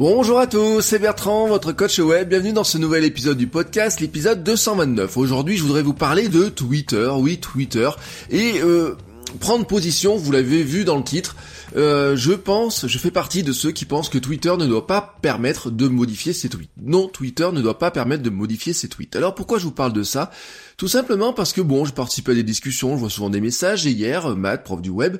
Bonjour à tous, c'est Bertrand, votre coach web. Bienvenue dans ce nouvel épisode du podcast, l'épisode 229. Aujourd'hui, je voudrais vous parler de Twitter, oui Twitter, et euh, prendre position, vous l'avez vu dans le titre, euh, je pense, je fais partie de ceux qui pensent que Twitter ne doit pas permettre de modifier ses tweets. Non, Twitter ne doit pas permettre de modifier ses tweets. Alors pourquoi je vous parle de ça? Tout simplement parce que bon, je participe à des discussions, je vois souvent des messages, et hier, Matt, prof du web,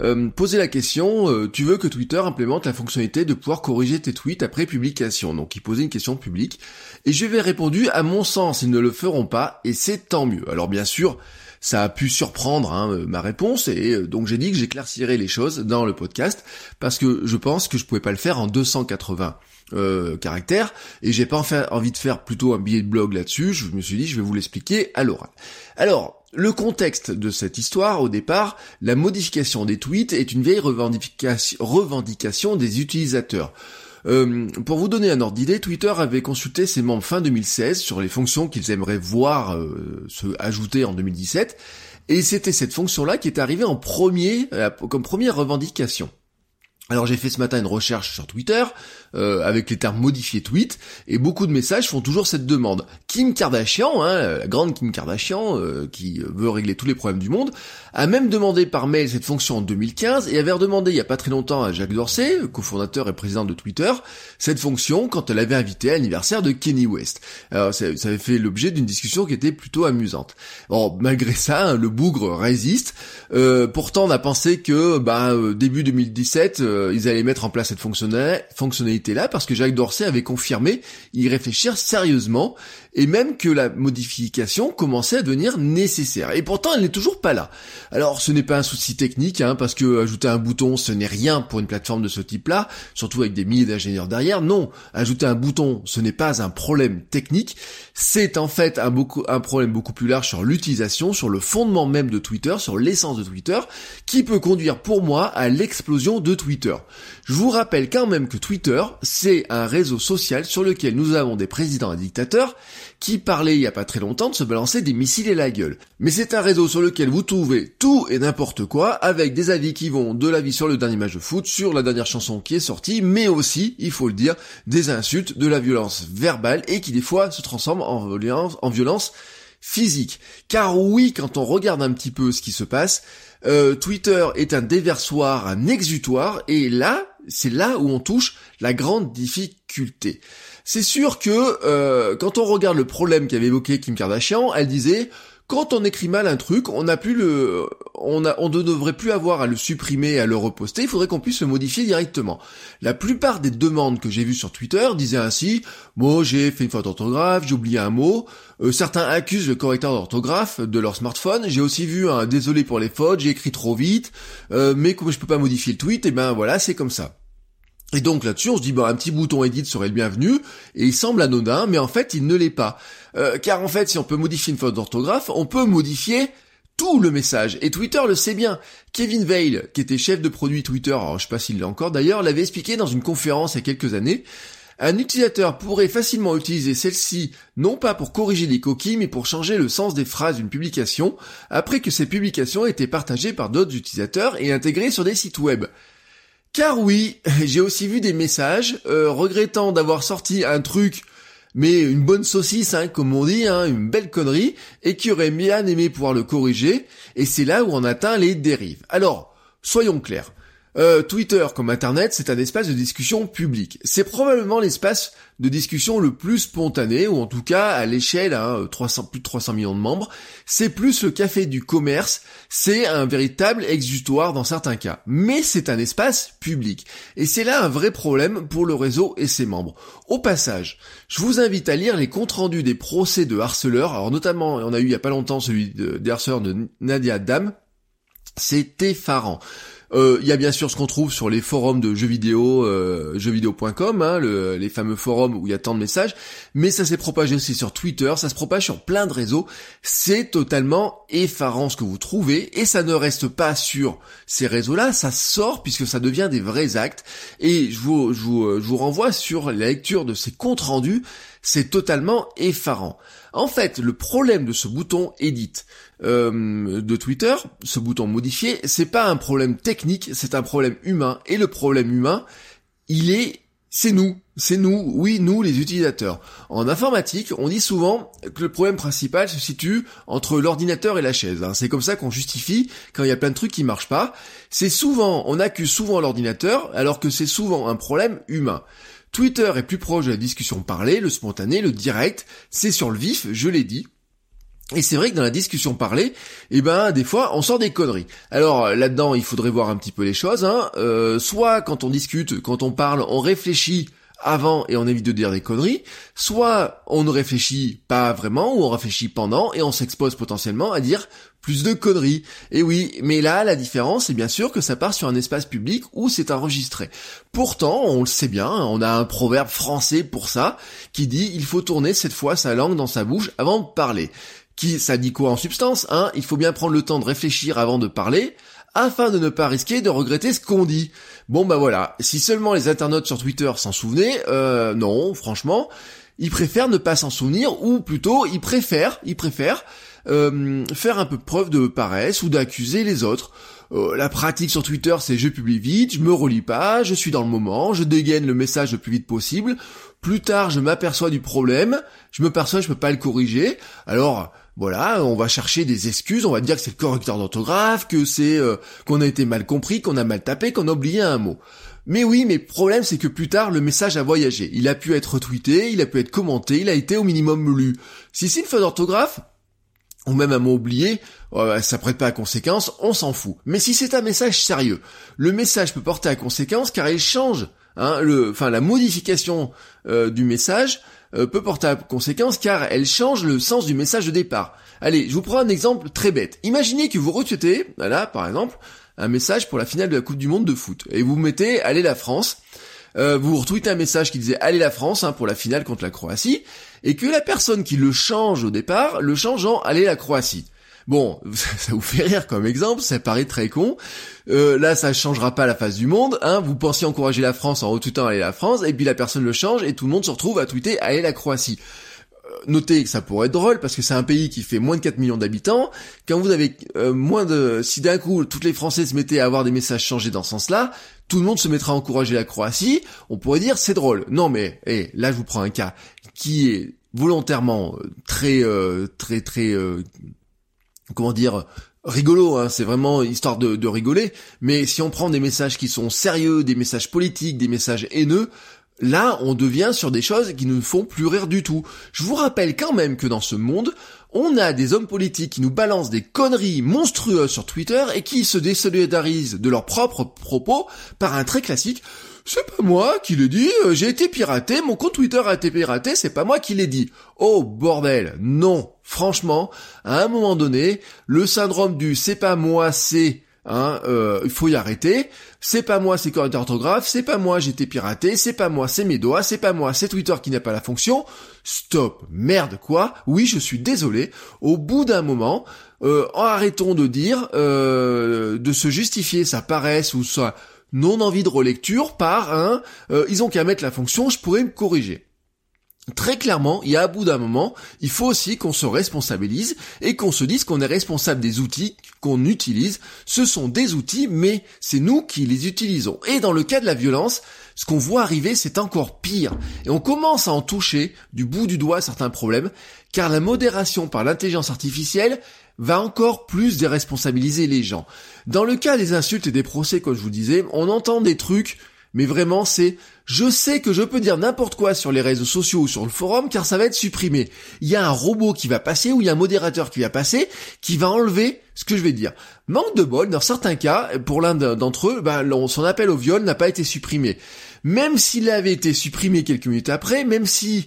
euh, posait la question, euh, tu veux que Twitter implémente la fonctionnalité de pouvoir corriger tes tweets après publication? Donc il posait une question publique, et je lui ai répondu, à mon sens, ils ne le feront pas, et c'est tant mieux. Alors bien sûr, ça a pu surprendre hein, euh, ma réponse et euh, donc j'ai dit que j'éclaircirais les choses dans le podcast parce que je pense que je pouvais pas le faire en 280 euh, caractères et j'ai pas envie de faire plutôt un billet de blog là-dessus. Je me suis dit je vais vous l'expliquer à l'oral. Alors le contexte de cette histoire, au départ, la modification des tweets est une vieille revendication des utilisateurs. Euh, pour vous donner un ordre d'idée, Twitter avait consulté ses membres fin 2016 sur les fonctions qu'ils aimeraient voir euh, se ajouter en 2017, et c'était cette fonction-là qui est arrivée en premier, euh, comme première revendication. Alors j'ai fait ce matin une recherche sur Twitter euh, avec les termes modifiés tweet et beaucoup de messages font toujours cette demande. Kim Kardashian, hein, la grande Kim Kardashian euh, qui veut régler tous les problèmes du monde, a même demandé par mail cette fonction en 2015 et avait redemandé il y a pas très longtemps à Jacques Dorsey, cofondateur et président de Twitter, cette fonction quand elle avait invité à l'anniversaire de Kenny West. Alors ça, avait fait l'objet d'une discussion qui était plutôt amusante. Bon, malgré ça, hein, le bougre résiste. Euh, pourtant on a pensé que bah, début 2017 euh, ils allaient mettre en place cette fonctionnalité-là parce que Jacques Dorsey avait confirmé y réfléchir sérieusement et même que la modification commençait à devenir nécessaire. Et pourtant, elle n'est toujours pas là. Alors, ce n'est pas un souci technique, hein, parce que ajouter un bouton, ce n'est rien pour une plateforme de ce type-là, surtout avec des milliers d'ingénieurs derrière. Non, ajouter un bouton, ce n'est pas un problème technique, c'est en fait un, beaucoup, un problème beaucoup plus large sur l'utilisation, sur le fondement même de Twitter, sur l'essence de Twitter, qui peut conduire pour moi à l'explosion de Twitter. Je vous rappelle quand même que Twitter, c'est un réseau social sur lequel nous avons des présidents et dictateurs qui parlait il y a pas très longtemps de se balancer des missiles et la gueule. Mais c'est un réseau sur lequel vous trouvez tout et n'importe quoi, avec des avis qui vont de l'avis sur le dernier match de foot, sur la dernière chanson qui est sortie, mais aussi, il faut le dire, des insultes, de la violence verbale, et qui des fois se violence, en violence physique. Car oui, quand on regarde un petit peu ce qui se passe, euh, Twitter est un déversoir, un exutoire, et là, c'est là où on touche la grande difficulté. C'est sûr que euh, quand on regarde le problème qu'avait évoqué Kim Kardashian, elle disait quand on écrit mal un truc, on n'a plus le, on a, on ne devrait plus avoir à le supprimer, à le reposter. Il faudrait qu'on puisse le modifier directement. La plupart des demandes que j'ai vues sur Twitter disaient ainsi moi j'ai fait une faute d'orthographe, j'ai oublié un mot. Euh, certains accusent le correcteur d'orthographe de leur smartphone. J'ai aussi vu un désolé pour les fautes, j'ai écrit trop vite, euh, mais comme je peux pas modifier le tweet, et eh ben voilà, c'est comme ça. Et donc là-dessus, on se dit, bah, un petit bouton edit serait le bienvenu, et il semble anodin, mais en fait, il ne l'est pas. Euh, car en fait, si on peut modifier une faute d'orthographe, on peut modifier tout le message. Et Twitter le sait bien. Kevin Vail, qui était chef de produit Twitter, alors je sais pas s'il l'a encore d'ailleurs, l'avait expliqué dans une conférence il y a quelques années. Un utilisateur pourrait facilement utiliser celle-ci non pas pour corriger des coquilles, mais pour changer le sens des phrases d'une publication, après que ces publications aient été partagées par d'autres utilisateurs et intégrées sur des sites web. Car oui, j'ai aussi vu des messages euh, regrettant d'avoir sorti un truc, mais une bonne saucisse, hein, comme on dit, hein, une belle connerie, et qui aurait bien aimé pouvoir le corriger, et c'est là où on atteint les dérives. Alors, soyons clairs. Euh, Twitter comme Internet, c'est un espace de discussion public. C'est probablement l'espace de discussion le plus spontané, ou en tout cas à l'échelle, hein, 300, plus de 300 millions de membres. C'est plus le café du commerce, c'est un véritable exutoire dans certains cas. Mais c'est un espace public. Et c'est là un vrai problème pour le réseau et ses membres. Au passage, je vous invite à lire les comptes rendus des procès de harceleurs, alors notamment, on a eu il y a pas longtemps celui des harceleurs de Nadia Dam, c'est effarant. Euh, il y a bien sûr ce qu'on trouve sur les forums de jeux vidéo, euh, jeuxvideo.com, hein, les fameux forums où il y a tant de messages, mais ça s'est propagé aussi sur Twitter, ça se propage sur plein de réseaux. C'est totalement effarant ce que vous trouvez, et ça ne reste pas sur ces réseaux-là, ça sort puisque ça devient des vrais actes. Et je vous, je vous, je vous renvoie sur la lecture de ces comptes rendus, c'est totalement effarant. En fait, le problème de ce bouton Edit euh, de Twitter, ce bouton modifié, c'est pas un problème technique, c'est un problème humain. Et le problème humain, il est, c'est nous, c'est nous, oui, nous les utilisateurs. En informatique, on dit souvent que le problème principal se situe entre l'ordinateur et la chaise. Hein. C'est comme ça qu'on justifie quand il y a plein de trucs qui marchent pas. C'est souvent, on accuse souvent l'ordinateur, alors que c'est souvent un problème humain. Twitter est plus proche de la discussion parlée, le spontané, le direct, c'est sur le vif, je l'ai dit. Et c'est vrai que dans la discussion parlée, eh ben des fois on sort des conneries. Alors là-dedans, il faudrait voir un petit peu les choses. Hein. Euh, soit quand on discute, quand on parle, on réfléchit avant et on évite de dire des conneries, soit on ne réfléchit pas vraiment ou on réfléchit pendant et on s'expose potentiellement à dire plus de conneries. Et oui, mais là la différence c'est bien sûr que ça part sur un espace public où c'est enregistré. Pourtant, on le sait bien, on a un proverbe français pour ça qui dit il faut tourner cette fois sa langue dans sa bouche avant de parler. Qui ça dit quoi en substance hein? Il faut bien prendre le temps de réfléchir avant de parler afin de ne pas risquer de regretter ce qu'on dit. Bon bah voilà, si seulement les internautes sur Twitter s'en souvenaient, euh, non, franchement, ils préfèrent ne pas s'en souvenir, ou plutôt ils préfèrent, ils préfèrent euh, faire un peu preuve de paresse ou d'accuser les autres. Euh, la pratique sur Twitter, c'est je publie vite, je me relis pas, je suis dans le moment, je dégaine le message le plus vite possible. Plus tard, je m'aperçois du problème, je me perçois, je peux pas le corriger. Alors, voilà, on va chercher des excuses, on va dire que c'est le correcteur d'orthographe, que c'est euh, qu'on a été mal compris, qu'on a mal tapé, qu'on a oublié un mot. Mais oui, mais le problème c'est que plus tard le message a voyagé. Il a pu être retweeté, il a pu être commenté, il a été au minimum lu. Si c'est une faute d'orthographe, ou même un mot oublié, ça prête pas à conséquence, on s'en fout. Mais si c'est un message sérieux, le message peut porter à conséquence car il change, hein, le, enfin la modification euh, du message euh, peut porter à conséquence car elle change le sens du message de départ. Allez, je vous prends un exemple très bête. Imaginez que vous retweetez, voilà, par exemple, un message pour la finale de la Coupe du Monde de foot. Et vous mettez Allez la France. Euh, vous retweetez un message qui disait Allez la France hein, pour la finale contre la Croatie. Et que la personne qui le change au départ, le change en Allez la Croatie. Bon, ça vous fait rire comme exemple, ça paraît très con. Euh, là, ça changera pas la face du monde. Hein. Vous pensiez encourager la France en retweetant aller la France, et puis la personne le change, et tout le monde se retrouve à tweeter aller la Croatie. Euh, notez que ça pourrait être drôle parce que c'est un pays qui fait moins de 4 millions d'habitants. Quand vous avez euh, moins de... Si d'un coup, toutes les Français se mettaient à avoir des messages changés dans ce sens-là, tout le monde se mettra à encourager la Croatie, on pourrait dire c'est drôle. Non mais, eh, là je vous prends un cas qui est volontairement très très très comment dire rigolo, hein, c'est vraiment histoire de, rigoler, mais si on prend des messages qui sont sérieux, des messages politiques, des messages haineux, là on devient sur des choses qui ne font plus rire du tout. Je vous rappelle quand même que dans ce monde, on a des hommes politiques qui nous balancent des conneries monstrueuses sur Twitter et qui se désolidarisent de leurs propres propos par un trait classique c'est pas moi qui l'ai dit, euh, j'ai été piraté, mon compte Twitter a été piraté, c'est pas moi qui l'ai dit. Oh bordel, non, franchement, à un moment donné, le syndrome du c'est pas moi, c'est Hein, euh, il faut y arrêter. C'est pas moi, c'est correcteur orthographe. C'est pas moi, j'ai été piraté. C'est pas moi, c'est mes doigts. C'est pas moi, c'est Twitter qui n'a pas la fonction. Stop, merde quoi. Oui, je suis désolé. Au bout d'un moment, euh, arrêtons de dire, euh, de se justifier sa paresse ou sa non envie de relecture par un euh, ils ont qu'à mettre la fonction je pourrais me corriger. Très clairement, il y a à bout d'un moment, il faut aussi qu'on se responsabilise et qu'on se dise qu'on est responsable des outils qu'on utilise. Ce sont des outils, mais c'est nous qui les utilisons. Et dans le cas de la violence, ce qu'on voit arriver, c'est encore pire. Et on commence à en toucher du bout du doigt certains problèmes, car la modération par l'intelligence artificielle va encore plus déresponsabiliser les gens. Dans le cas des insultes et des procès, comme je vous disais, on entend des trucs, mais vraiment c'est je sais que je peux dire n'importe quoi sur les réseaux sociaux ou sur le forum car ça va être supprimé. Il y a un robot qui va passer ou il y a un modérateur qui va passer qui va enlever ce que je vais dire. Manque de bol, dans certains cas, pour l'un d'entre eux, bah, son appel au viol n'a pas été supprimé. Même s'il avait été supprimé quelques minutes après, même si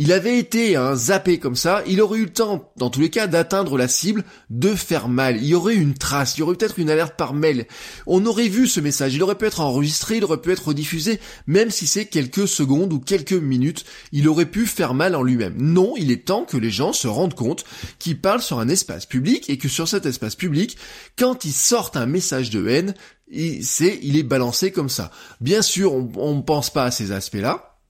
il avait été un zappé comme ça, il aurait eu le temps, dans tous les cas, d'atteindre la cible, de faire mal. Il y aurait une trace, il y aurait peut-être une alerte par mail. On aurait vu ce message, il aurait pu être enregistré, il aurait pu être rediffusé, même si c'est quelques secondes ou quelques minutes, il aurait pu faire mal en lui-même. Non, il est temps que les gens se rendent compte qu'ils parlent sur un espace public et que sur cet espace public, quand ils sortent un message de haine, c'est, il est balancé comme ça. Bien sûr, on ne pense pas à ces aspects-là,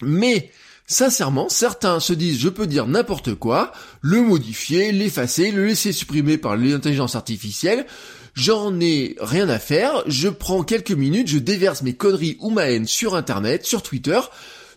mais Sincèrement, certains se disent je peux dire n'importe quoi, le modifier, l'effacer, le laisser supprimer par l'intelligence artificielle, j'en ai rien à faire, je prends quelques minutes, je déverse mes conneries ou ma haine sur internet, sur Twitter,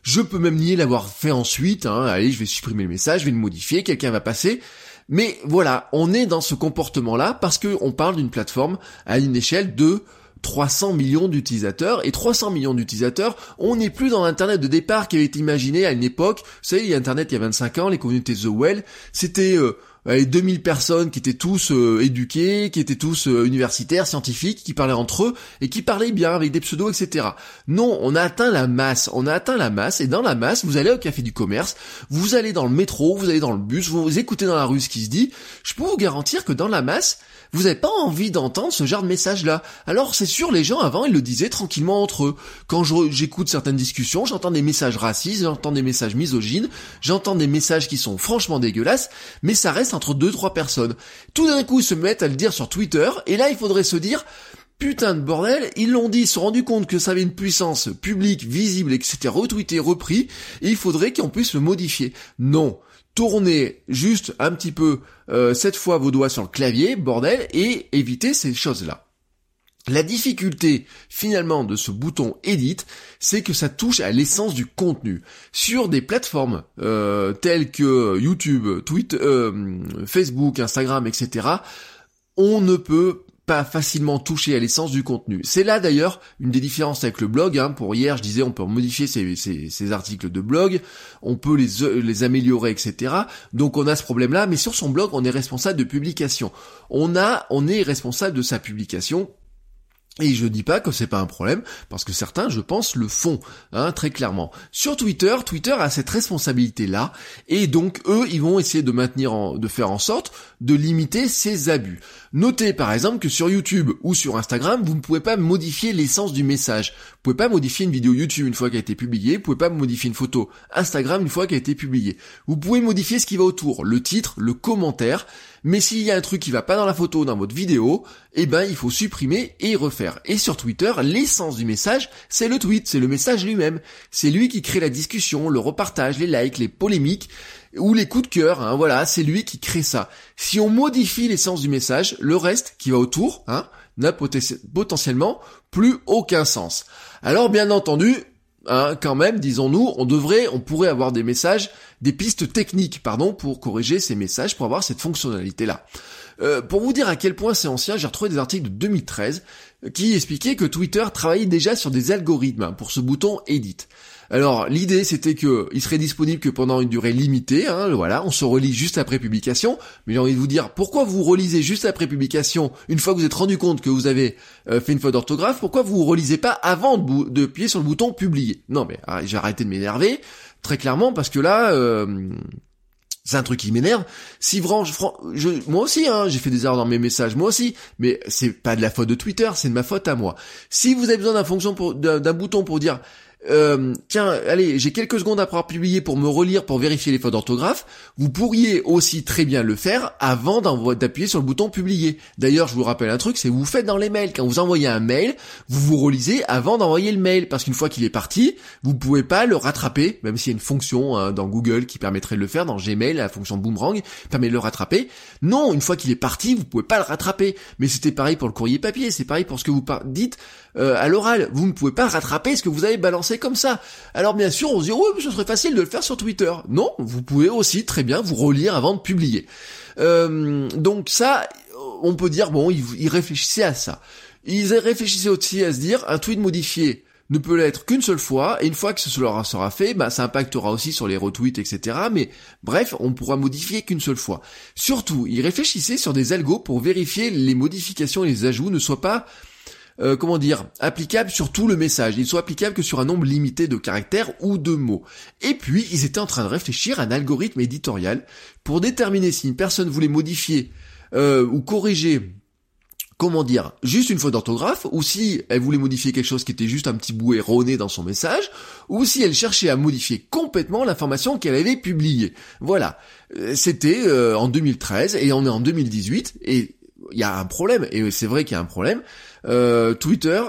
je peux même nier l'avoir fait ensuite, hein. allez je vais supprimer le message, je vais le modifier, quelqu'un va passer, mais voilà, on est dans ce comportement-là parce qu'on parle d'une plateforme à une échelle de 300 millions d'utilisateurs, et 300 millions d'utilisateurs, on n'est plus dans l'Internet de départ qui avait été imaginé à une époque, vous savez, il y a Internet il y a 25 ans, les communautés The Well, c'était... Euh, 2000 personnes qui étaient tous euh, éduqués, qui étaient tous euh, universitaires, scientifiques, qui parlaient entre eux et qui parlaient bien avec des pseudos, etc. Non, on a atteint la masse, on a atteint la masse et dans la masse, vous allez au café du commerce, vous allez dans le métro, vous allez dans le bus, vous écoutez dans la rue ce qui se dit. Je peux vous garantir que dans la masse, vous n'avez pas envie d'entendre ce genre de message-là. Alors c'est sûr, les gens avant, ils le disaient tranquillement entre eux. Quand j'écoute certaines discussions, j'entends des messages racistes, j'entends des messages misogynes, j'entends des messages qui sont franchement dégueulasses, mais ça reste entre deux, trois personnes. Tout d'un coup, ils se mettent à le dire sur Twitter, et là, il faudrait se dire, putain de bordel, ils l'ont dit, ils se sont rendus compte que ça avait une puissance publique, visible, et que c'était retweeté, repris, il faudrait qu'on puisse le modifier. Non. Tournez juste un petit peu, euh, cette fois vos doigts sur le clavier, bordel, et évitez ces choses-là. La difficulté finalement de ce bouton Edit, c'est que ça touche à l'essence du contenu. Sur des plateformes euh, telles que YouTube, Twitter, euh, Facebook, Instagram, etc., on ne peut pas facilement toucher à l'essence du contenu. C'est là d'ailleurs une des différences avec le blog. Hein. Pour hier, je disais on peut modifier ces, articles de blog, on peut les, les améliorer, etc. Donc on a ce problème-là, mais sur son blog, on est responsable de publication. On a, on est responsable de sa publication et je dis pas que c'est pas un problème, parce que certains, je pense, le font, hein, très clairement. Sur Twitter, Twitter a cette responsabilité-là, et donc eux, ils vont essayer de maintenir, de faire en sorte de limiter ces abus. Notez par exemple que sur YouTube ou sur Instagram, vous ne pouvez pas modifier l'essence du message. Vous pouvez pas modifier une vidéo YouTube une fois qu'elle a été publiée, vous pouvez pas modifier une photo Instagram une fois qu'elle a été publiée. Vous pouvez modifier ce qui va autour, le titre, le commentaire, mais s'il y a un truc qui va pas dans la photo, dans votre vidéo, eh ben il faut supprimer et refaire. Et sur Twitter, l'essence du message, c'est le tweet, c'est le message lui-même. C'est lui qui crée la discussion, le repartage, les likes, les polémiques ou les coups de cœur, hein, voilà, c'est lui qui crée ça. Si on modifie l'essence du message, le reste qui va autour, hein, n'a potentiellement plus aucun sens. Alors bien entendu, hein, quand même, disons-nous, on devrait, on pourrait avoir des messages, des pistes techniques, pardon, pour corriger ces messages, pour avoir cette fonctionnalité-là. Euh, pour vous dire à quel point c'est ancien, j'ai retrouvé des articles de 2013 qui expliquaient que Twitter travaillait déjà sur des algorithmes pour ce bouton Edit. Alors l'idée c'était que il serait disponible que pendant une durée limitée, hein, voilà, on se relit juste après publication. Mais j'ai envie de vous dire, pourquoi vous relisez juste après publication une fois que vous êtes rendu compte que vous avez euh, fait une faute d'orthographe? Pourquoi vous relisez pas avant de, de sur le bouton publier? Non mais ah, j'ai arrêté de m'énerver très clairement parce que là. Euh, c'est un truc qui m'énerve. Si je, moi aussi, hein, j'ai fait des erreurs dans mes messages, moi aussi. Mais c'est pas de la faute de Twitter, c'est de ma faute à moi. Si vous avez besoin d'un fonction d'un bouton pour dire euh, tiens, allez, j'ai quelques secondes après avoir publié pour me relire pour vérifier les fautes d'orthographe, vous pourriez aussi très bien le faire avant d'appuyer sur le bouton publier. D'ailleurs, je vous rappelle un truc, c'est vous faites dans les mails. Quand vous envoyez un mail, vous vous relisez avant d'envoyer le mail, parce qu'une fois qu'il est parti, vous pouvez pas le rattraper, même s'il y a une fonction hein, dans Google qui permettrait de le faire, dans Gmail, la fonction boomerang permet de le rattraper. Non, une fois qu'il est parti, vous pouvez pas le rattraper. Mais c'était pareil pour le courrier papier, c'est pareil pour ce que vous dites euh, à l'oral. Vous ne pouvez pas rattraper ce que vous avez balancé comme ça. Alors bien sûr, on se dit, oui, ce serait facile de le faire sur Twitter. Non, vous pouvez aussi très bien vous relire avant de publier. Euh, donc ça, on peut dire, bon, ils, réfléchissaient à ça. Ils réfléchissaient aussi à se dire, un tweet modifié ne peut l'être qu'une seule fois, et une fois que ce sera fait, bah, ça impactera aussi sur les retweets, etc. Mais bref, on pourra modifier qu'une seule fois. Surtout, ils réfléchissaient sur des algos pour vérifier les modifications et les ajouts ne soient pas euh, comment dire, applicable sur tout le message. Ils sont applicables que sur un nombre limité de caractères ou de mots. Et puis, ils étaient en train de réfléchir à un algorithme éditorial pour déterminer si une personne voulait modifier euh, ou corriger comment dire, juste une faute d'orthographe, ou si elle voulait modifier quelque chose qui était juste un petit bout erroné dans son message, ou si elle cherchait à modifier complètement l'information qu'elle avait publiée. Voilà. Euh, c'était en 2013 et on est en 2018 et il y a un problème, et c'est vrai qu'il y a un problème. Euh, Twitter,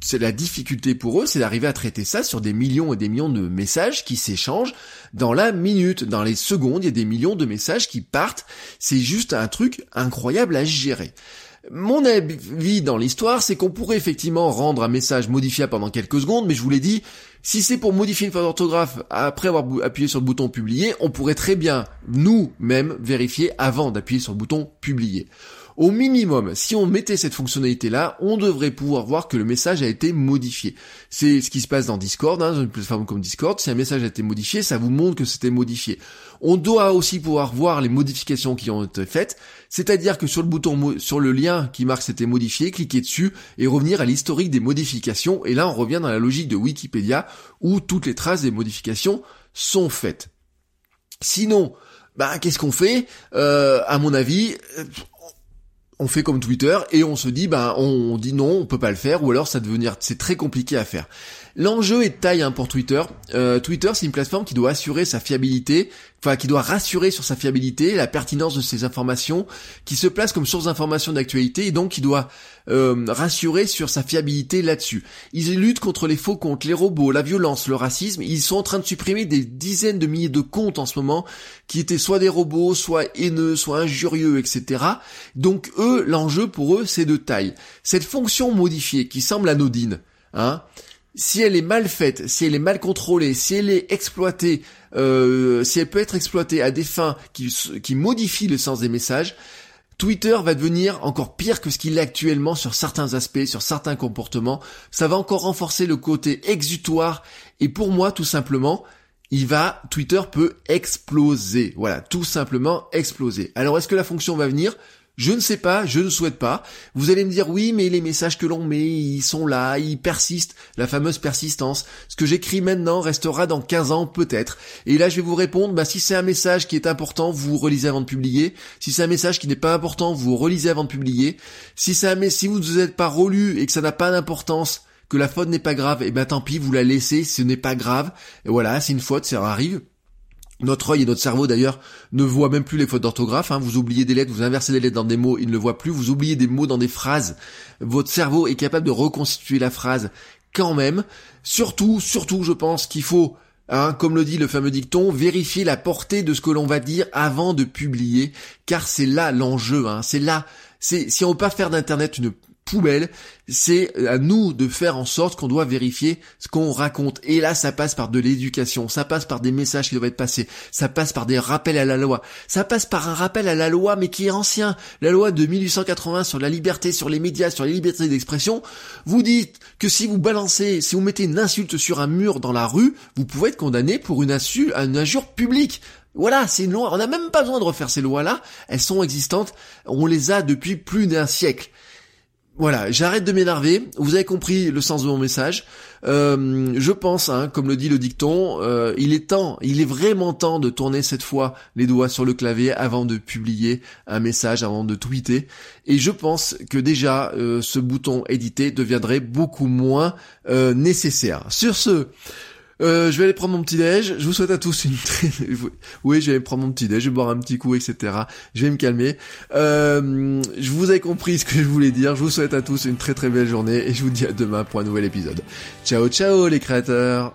c'est la difficulté pour eux, c'est d'arriver à traiter ça sur des millions et des millions de messages qui s'échangent dans la minute, dans les secondes, il y a des millions de messages qui partent. C'est juste un truc incroyable à gérer. Mon avis dans l'histoire, c'est qu'on pourrait effectivement rendre un message modifiable pendant quelques secondes, mais je vous l'ai dit, si c'est pour modifier une faute d'orthographe après avoir appuyé sur le bouton publier, on pourrait très bien nous-mêmes vérifier avant d'appuyer sur le bouton publier. Au minimum, si on mettait cette fonctionnalité-là, on devrait pouvoir voir que le message a été modifié. C'est ce qui se passe dans Discord, hein, une plateforme comme Discord. Si un message a été modifié, ça vous montre que c'était modifié. On doit aussi pouvoir voir les modifications qui ont été faites, c'est-à-dire que sur le bouton, sur le lien qui marque c'était modifié, cliquer dessus et revenir à l'historique des modifications. Et là, on revient dans la logique de Wikipédia où toutes les traces des modifications sont faites. Sinon, bah, qu'est-ce qu'on fait? Euh, À mon avis, on fait comme Twitter et on se dit ben on, dit non, on peut pas le faire ou alors ça devenir c'est très compliqué à faire. L'enjeu est de taille hein, pour Twitter. Euh, Twitter, c'est une plateforme qui doit assurer sa fiabilité, enfin qui doit rassurer sur sa fiabilité, la pertinence de ses informations, qui se place comme source d'information d'actualité et donc qui doit euh, rassurer sur sa fiabilité là-dessus. Ils luttent contre les faux comptes, les robots, la violence, le racisme. Ils sont en train de supprimer des dizaines de milliers de comptes en ce moment qui étaient soit des robots, soit haineux, soit injurieux, etc. Donc eux, l'enjeu pour eux, c'est de taille. Cette fonction modifiée qui semble anodine, hein, si elle est mal faite, si elle est mal contrôlée, si elle est exploitée, euh, si elle peut être exploitée à des fins qui, qui modifient le sens des messages, Twitter va devenir encore pire que ce qu'il est actuellement sur certains aspects, sur certains comportements. Ça va encore renforcer le côté exutoire. Et pour moi, tout simplement, Twitter peut exploser. Voilà, tout simplement exploser. Alors est-ce que la fonction va venir? Je ne sais pas, je ne souhaite pas. Vous allez me dire oui, mais les messages que l'on met, ils sont là, ils persistent, la fameuse persistance. Ce que j'écris maintenant restera dans 15 ans peut-être. Et là, je vais vous répondre, bah, si c'est un message qui est important, vous relisez avant de publier. Si c'est un message qui n'est pas important, vous relisez avant de publier. Si c'est un si vous ne vous êtes pas relu et que ça n'a pas d'importance, que la faute n'est pas grave, et eh ben tant pis, vous la laissez, ce n'est pas grave. Et voilà, c'est une faute, ça arrive. Notre œil et notre cerveau d'ailleurs ne voient même plus les fautes d'orthographe. Hein. Vous oubliez des lettres, vous inversez les lettres dans des mots, il ne le voit plus. Vous oubliez des mots dans des phrases. Votre cerveau est capable de reconstituer la phrase quand même. Surtout, surtout, je pense qu'il faut, hein, comme le dit le fameux dicton, vérifier la portée de ce que l'on va dire avant de publier, car c'est là l'enjeu. Hein. C'est là, c'est si on veut pas faire d'internet une poubelle, c'est à nous de faire en sorte qu'on doit vérifier ce qu'on raconte. Et là, ça passe par de l'éducation, ça passe par des messages qui doivent être passés, ça passe par des rappels à la loi, ça passe par un rappel à la loi, mais qui est ancien, la loi de 1880 sur la liberté, sur les médias, sur les libertés d'expression. Vous dites que si vous balancez, si vous mettez une insulte sur un mur dans la rue, vous pouvez être condamné pour une insulte, une injure publique. Voilà, c'est une loi. On n'a même pas besoin de refaire ces lois-là. Elles sont existantes. On les a depuis plus d'un siècle. Voilà, j'arrête de m'énerver. Vous avez compris le sens de mon message. Euh, je pense, hein, comme le dit le dicton, euh, il est temps, il est vraiment temps de tourner cette fois les doigts sur le clavier avant de publier un message, avant de tweeter. Et je pense que déjà euh, ce bouton éditer deviendrait beaucoup moins nécessaire. Sur ce, euh, je vais aller prendre mon petit déj. Je vous souhaite à tous une très... oui, je vais aller prendre mon petit déj, je vais boire un petit coup, etc. Je vais me calmer. Euh, je vous ai compris ce que je voulais dire. Je vous souhaite à tous une très très belle journée et je vous dis à demain pour un nouvel épisode. Ciao ciao les créateurs.